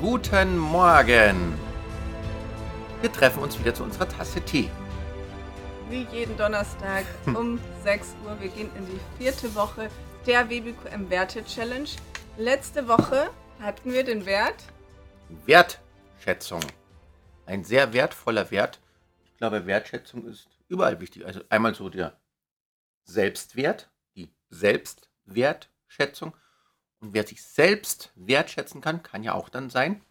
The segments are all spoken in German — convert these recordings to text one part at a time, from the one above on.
Guten Morgen. Wir treffen uns wieder zu unserer Tasse Tee. Wie jeden Donnerstag um 6 Uhr. Wir gehen in die vierte Woche der WBQM Werte Challenge. Letzte Woche hatten wir den Wert. Wertschätzung. Ein sehr wertvoller Wert. Ich glaube, Wertschätzung ist überall wichtig. Also einmal so der Selbstwert, die Selbstwertschätzung. Und wer sich selbst wertschätzen kann, kann ja auch dann sein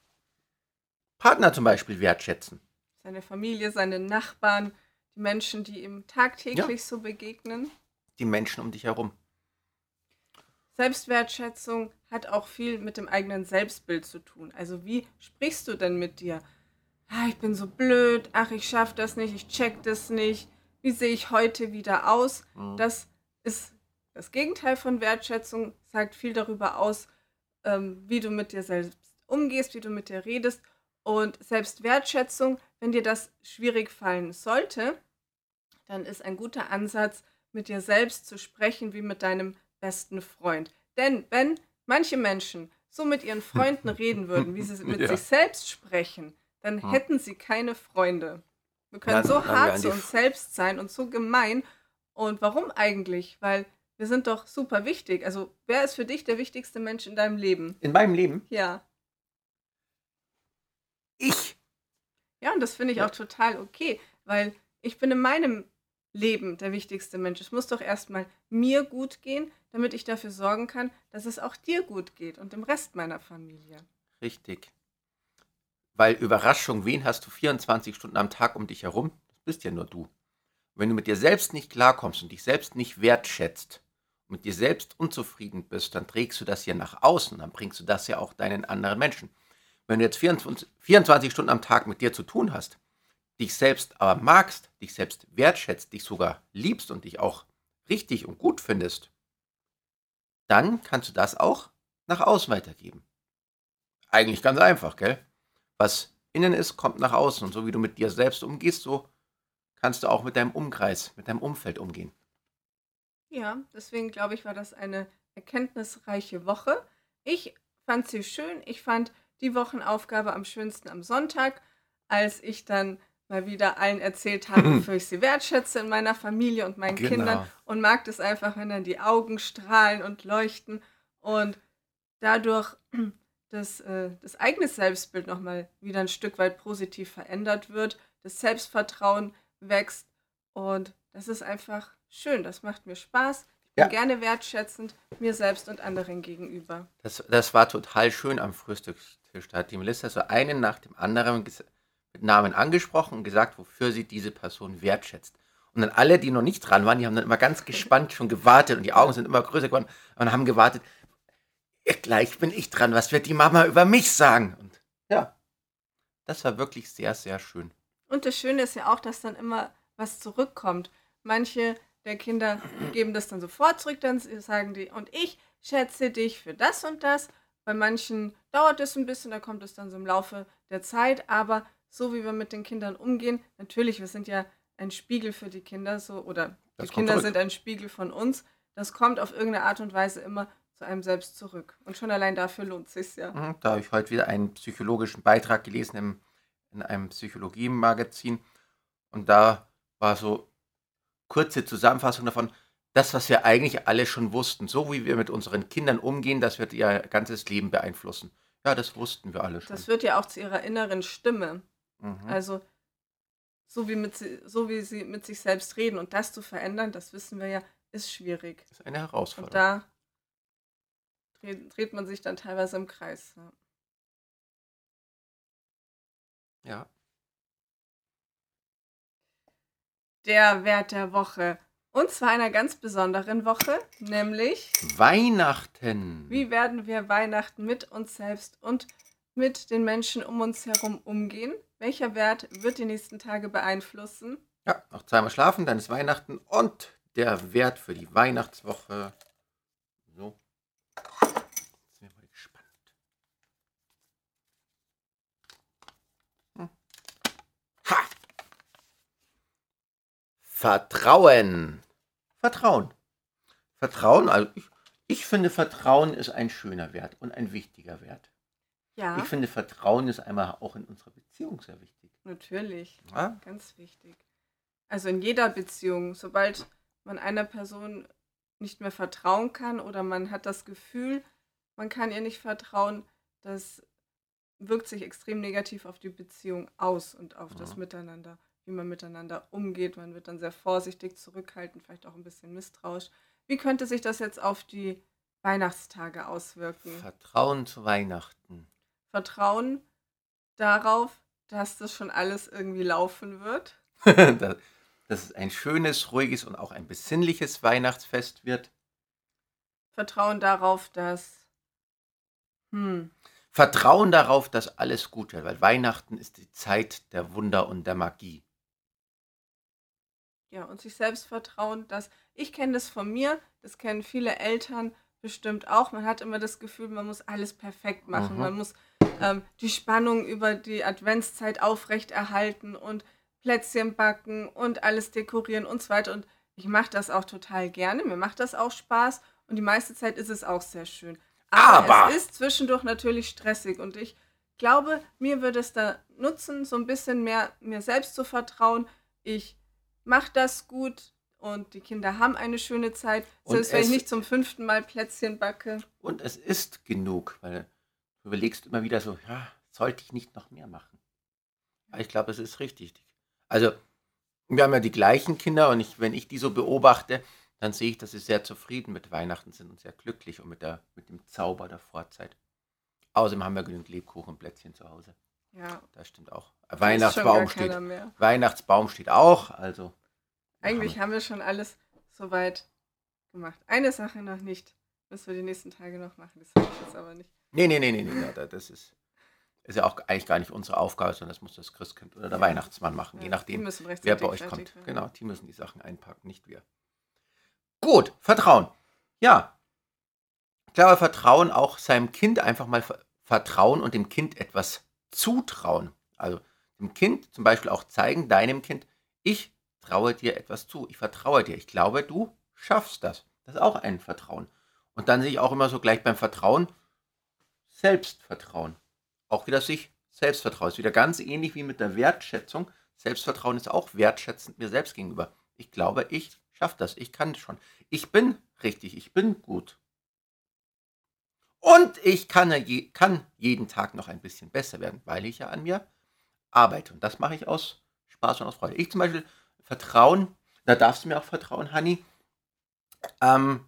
Partner zum Beispiel wertschätzen. Seine Familie, seine Nachbarn, die Menschen, die ihm tagtäglich so begegnen. Die Menschen um dich herum. Selbstwertschätzung hat auch viel mit dem eigenen Selbstbild zu tun. Also wie sprichst du denn mit dir? Ah, ich bin so blöd, ach, ich schaffe das nicht, ich check das nicht. Wie sehe ich heute wieder aus? Mhm. Das ist das Gegenteil von Wertschätzung, sagt viel darüber aus, ähm, wie du mit dir selbst umgehst, wie du mit dir redest. Und Selbstwertschätzung, wenn dir das schwierig fallen sollte, dann ist ein guter Ansatz, mit dir selbst zu sprechen wie mit deinem besten Freund. Denn wenn manche Menschen so mit ihren Freunden reden würden, wie sie mit Ja. sich selbst sprechen, dann Hm. hätten sie keine Freunde. Wir können Ja, so hart zu uns selbst sein und so gemein. Und warum eigentlich? Weil wir sind doch super wichtig. Also wer ist für dich der wichtigste Mensch in deinem Leben? In meinem Leben, Ja. ich. Ja, und das finde ich Ja. auch total okay, weil ich bin in meinem Leben der wichtigste Mensch. Es muss doch erstmal mir gut gehen, damit ich dafür sorgen kann, dass es auch dir gut geht und dem Rest meiner Familie. Richtig. Weil Überraschung, wen hast du 24 Stunden am Tag um dich herum? Das bist ja nur du. Wenn du mit dir selbst nicht klarkommst und dich selbst nicht wertschätzt mit dir selbst unzufrieden bist, dann trägst du das ja nach außen, dann bringst du das ja auch deinen anderen Menschen. Wenn du jetzt 24, 24 Stunden am Tag mit dir zu tun hast, dich selbst aber magst, dich selbst wertschätzt, dich sogar liebst und dich auch richtig und gut findest, dann kannst du das auch nach außen weitergeben. Eigentlich ganz einfach, gell? Was innen ist, kommt nach außen. Und so wie du mit dir selbst umgehst, so kannst du auch mit deinem Umkreis, mit deinem Umfeld umgehen. Ja, deswegen glaube ich, war das eine erkenntnisreiche Woche. Ich fand sie schön. Ich fand die Wochenaufgabe am schönsten am Sonntag, als ich dann mal wieder allen erzählt habe, wofür ich sie wertschätze in meiner Familie und meinen Genau. Kindern und mag es einfach, wenn dann die Augen strahlen und leuchten und dadurch das, äh, das eigene Selbstbild nochmal wieder ein Stück weit positiv verändert wird, das Selbstvertrauen wächst und das ist einfach schön, das macht mir Spaß. Ich bin Ja. gerne wertschätzend mir selbst und anderen gegenüber. Das, das war total schön am Frühstückstisch. Da hat die Melissa so einen nach dem anderen mit Namen angesprochen und gesagt, wofür sie diese Person wertschätzt. Und dann alle, die noch nicht dran waren, die haben dann immer ganz gespannt schon gewartet und die Augen sind immer größer geworden und haben gewartet. Gleich bin ich dran. Was wird die Mama über mich sagen? Und ja, das war wirklich sehr, sehr schön. Und das Schöne ist ja auch, dass dann immer was zurückkommt. Manche der Kinder geben das dann sofort zurück, dann sagen die, und ich schätze dich für das und das. Bei manchen dauert es ein bisschen, da kommt es dann so im Laufe der Zeit, aber so wie wir mit den Kindern umgehen, natürlich, wir sind ja ein Spiegel für die Kinder, so, oder Das die Kinder zurück. sind ein Spiegel von uns. Das kommt auf irgendeine Art und Weise immer zu einem selbst zurück. Und schon allein dafür lohnt es sich ja. Mhm, Da habe ich heute wieder einen psychologischen Beitrag gelesen im, in einem Psychologie-Magazin. Und da war so kurze Zusammenfassung davon, das, was wir eigentlich alle schon wussten, so wie wir mit unseren Kindern umgehen, das wird ihr ganzes Leben beeinflussen. Ja, das wussten wir alle schon. Das wird ja auch zu ihrer inneren Stimme. Mhm. Also so wie, mit, sie- so wie sie mit sich selbst reden und das zu verändern, das wissen wir ja, ist schwierig. Das ist eine Und Herausforderung. da dreht, dreht man sich dann teilweise im Kreis. Ja. ja. Der Wert der Woche. Und zwar einer ganz besonderen Woche, nämlich Weihnachten. wie werden wir Weihnachten mit uns selbst und mit den Menschen um uns herum umgehen? Welcher Wert wird die nächsten Tage beeinflussen? Ja, noch zweimal schlafen, dann ist Weihnachten und der Wert für die Weihnachtswoche. So. Jetzt sind wir mal gespannt. Hm. Ha! Vertrauen. Vertrauen. Vertrauen, also ich, ich finde, Vertrauen ist ein schöner Wert und ein wichtiger Wert. Ja, Ich finde, Vertrauen ist einmal auch in unserer Beziehung sehr wichtig. natürlich. Ja? Ganz wichtig. Also in jeder Beziehung, sobald man einer Person nicht mehr vertrauen kann oder man hat das Gefühl, man kann ihr nicht vertrauen, das wirkt sich extrem negativ auf die Beziehung aus und auf das Mhm. Miteinander, wie man miteinander umgeht. Man wird dann sehr vorsichtig, zurückhaltend, vielleicht auch ein bisschen misstrauisch. Wie könnte sich das jetzt auf die Weihnachtstage auswirken? Vertrauen zu Weihnachten. Vertrauen darauf, dass das schon alles irgendwie laufen wird. Da- Dass es ein schönes, ruhiges und auch ein besinnliches Weihnachtsfest wird. Vertrauen darauf, dass hm, Vertrauen darauf, dass alles gut wird, weil Weihnachten ist die Zeit der Wunder und der Magie. Ja, und sich selbst vertrauen, dass ich kenne das von mir, das kennen viele Eltern bestimmt auch. Man hat immer das Gefühl, man muss alles perfekt machen. Mhm. Man muss ähm, die Spannung über die Adventszeit aufrechterhalten und Plätzchen backen und alles dekorieren und so weiter. Und ich mache das auch total gerne. Mir macht das auch Spaß und die meiste Zeit ist es auch sehr schön. Aber, Aber- es ist zwischendurch natürlich stressig und ich glaube, mir würde es da nutzen, so ein bisschen mehr mir selbst zu vertrauen. Ich mache das gut und die Kinder haben eine schöne Zeit, selbst wenn ich nicht zum fünften Mal Plätzchen backe. Und es ist genug, weil du überlegst immer wieder so, ja, sollte ich nicht noch mehr machen? Aber ich glaube, es ist richtig. Also, wir haben ja die gleichen Kinder und ich, wenn ich die so beobachte, dann sehe ich, dass sie sehr zufrieden mit Weihnachten sind und sehr glücklich und mit, der, mit dem Zauber der Vorzeit. Außerdem haben wir genügend Lebkuchen und Plätzchen zu Hause. Ja, Das stimmt auch. schon Weihnachtsbaum steht. Weihnachtsbaum steht auch. Also. Eigentlich haben wir schon alles soweit gemacht. Eine Sache noch nicht. Müssen wir die nächsten Tage noch machen. Das ich jetzt aber nicht. Nee, nee, nee, nee, nee. da- Das ist, ist ja auch eigentlich gar nicht unsere Aufgabe, sondern das muss das Christkind oder der Ja. Weihnachtsmann machen, je Ja, die nachdem, wer bei euch kommt. werden. Genau, die müssen die Sachen einpacken, nicht wir. Gut, Vertrauen. Ja. Ich glaube, Vertrauen auch seinem Kind einfach mal ver- vertrauen und dem Kind etwas zutrauen. Also dem Kind zum Beispiel auch zeigen, deinem Kind, ich traue dir etwas zu, ich vertraue dir, ich glaube, du schaffst das. Das ist auch ein Vertrauen. Und dann sehe ich auch immer so gleich beim Vertrauen Selbstvertrauen. Auch wieder sich Selbstvertrauen. Ist wieder ganz ähnlich wie mit der Wertschätzung. Selbstvertrauen ist auch wertschätzend mir selbst gegenüber. Ich glaube, ich schaffe das. Ich kann das schon. Ich bin richtig. Ich bin gut. Und ich kann, kann jeden Tag noch ein bisschen besser werden, weil ich ja an mir arbeite. Und das mache ich aus Spaß und aus Freude. Ich zum Beispiel Vertrauen, da darfst du mir auch vertrauen, Hanni. Ähm,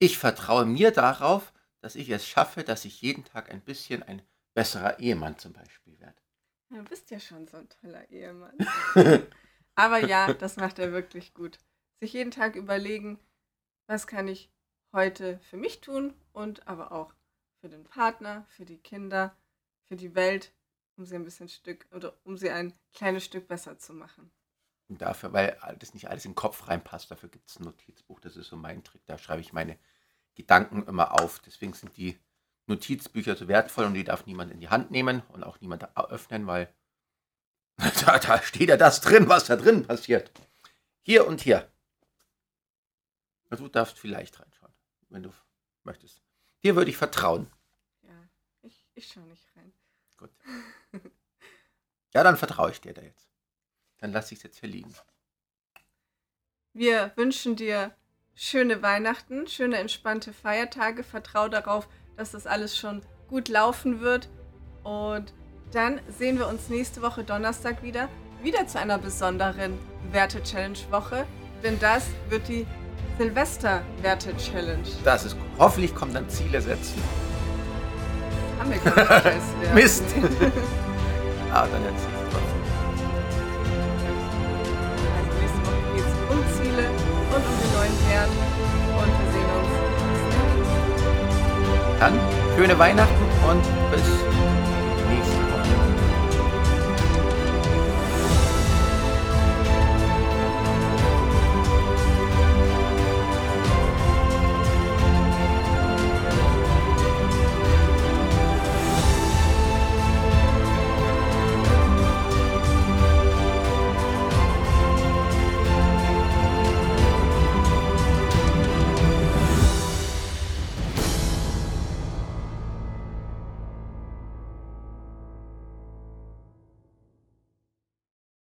ich vertraue mir darauf, dass ich es schaffe, dass ich jeden Tag ein bisschen ein besserer Ehemann zum Beispiel werde. Du bist ja schon so ein toller Ehemann. Aber ja, das macht er wirklich gut. Sich jeden Tag überlegen, was kann ich heute für mich tun und aber auch für den Partner, für die Kinder, für die Welt, um sie ein bisschen Stück oder um sie ein kleines Stück besser zu machen. Und dafür, weil das nicht alles in den Kopf reinpasst, dafür gibt es ein Notizbuch. Das ist so mein Trick. Da schreibe ich meine Gedanken immer auf. Deswegen sind die Notizbücher so wertvoll und die darf niemand in die Hand nehmen und auch niemand öffnen, weil da, da steht ja das drin, was da drin passiert. Hier und hier. Du darfst vielleicht reinschauen, wenn du möchtest. Dir würde ich vertrauen. Ja, ich, ich schaue nicht rein. Gut. Ja, dann vertraue ich dir da jetzt. Dann lasse ich es jetzt hier liegen. Wir wünschen dir schöne Weihnachten, schöne entspannte Feiertage. Vertrau darauf, dass das alles schon gut laufen wird. Und dann sehen wir uns nächste Woche Donnerstag wieder. Wieder zu einer besonderen Werte-Challenge-Woche. Denn das wird die Silvester-Werte-Challenge. Das ist gut. Hoffentlich kommen dann Ziele setzen. Haben wir Wert. Mist. Ah, dann trotzdem. Also nächste Woche geht es um Ziele und um den neuen Wert. Und wir sehen uns. Dann schöne Weihnachten und bis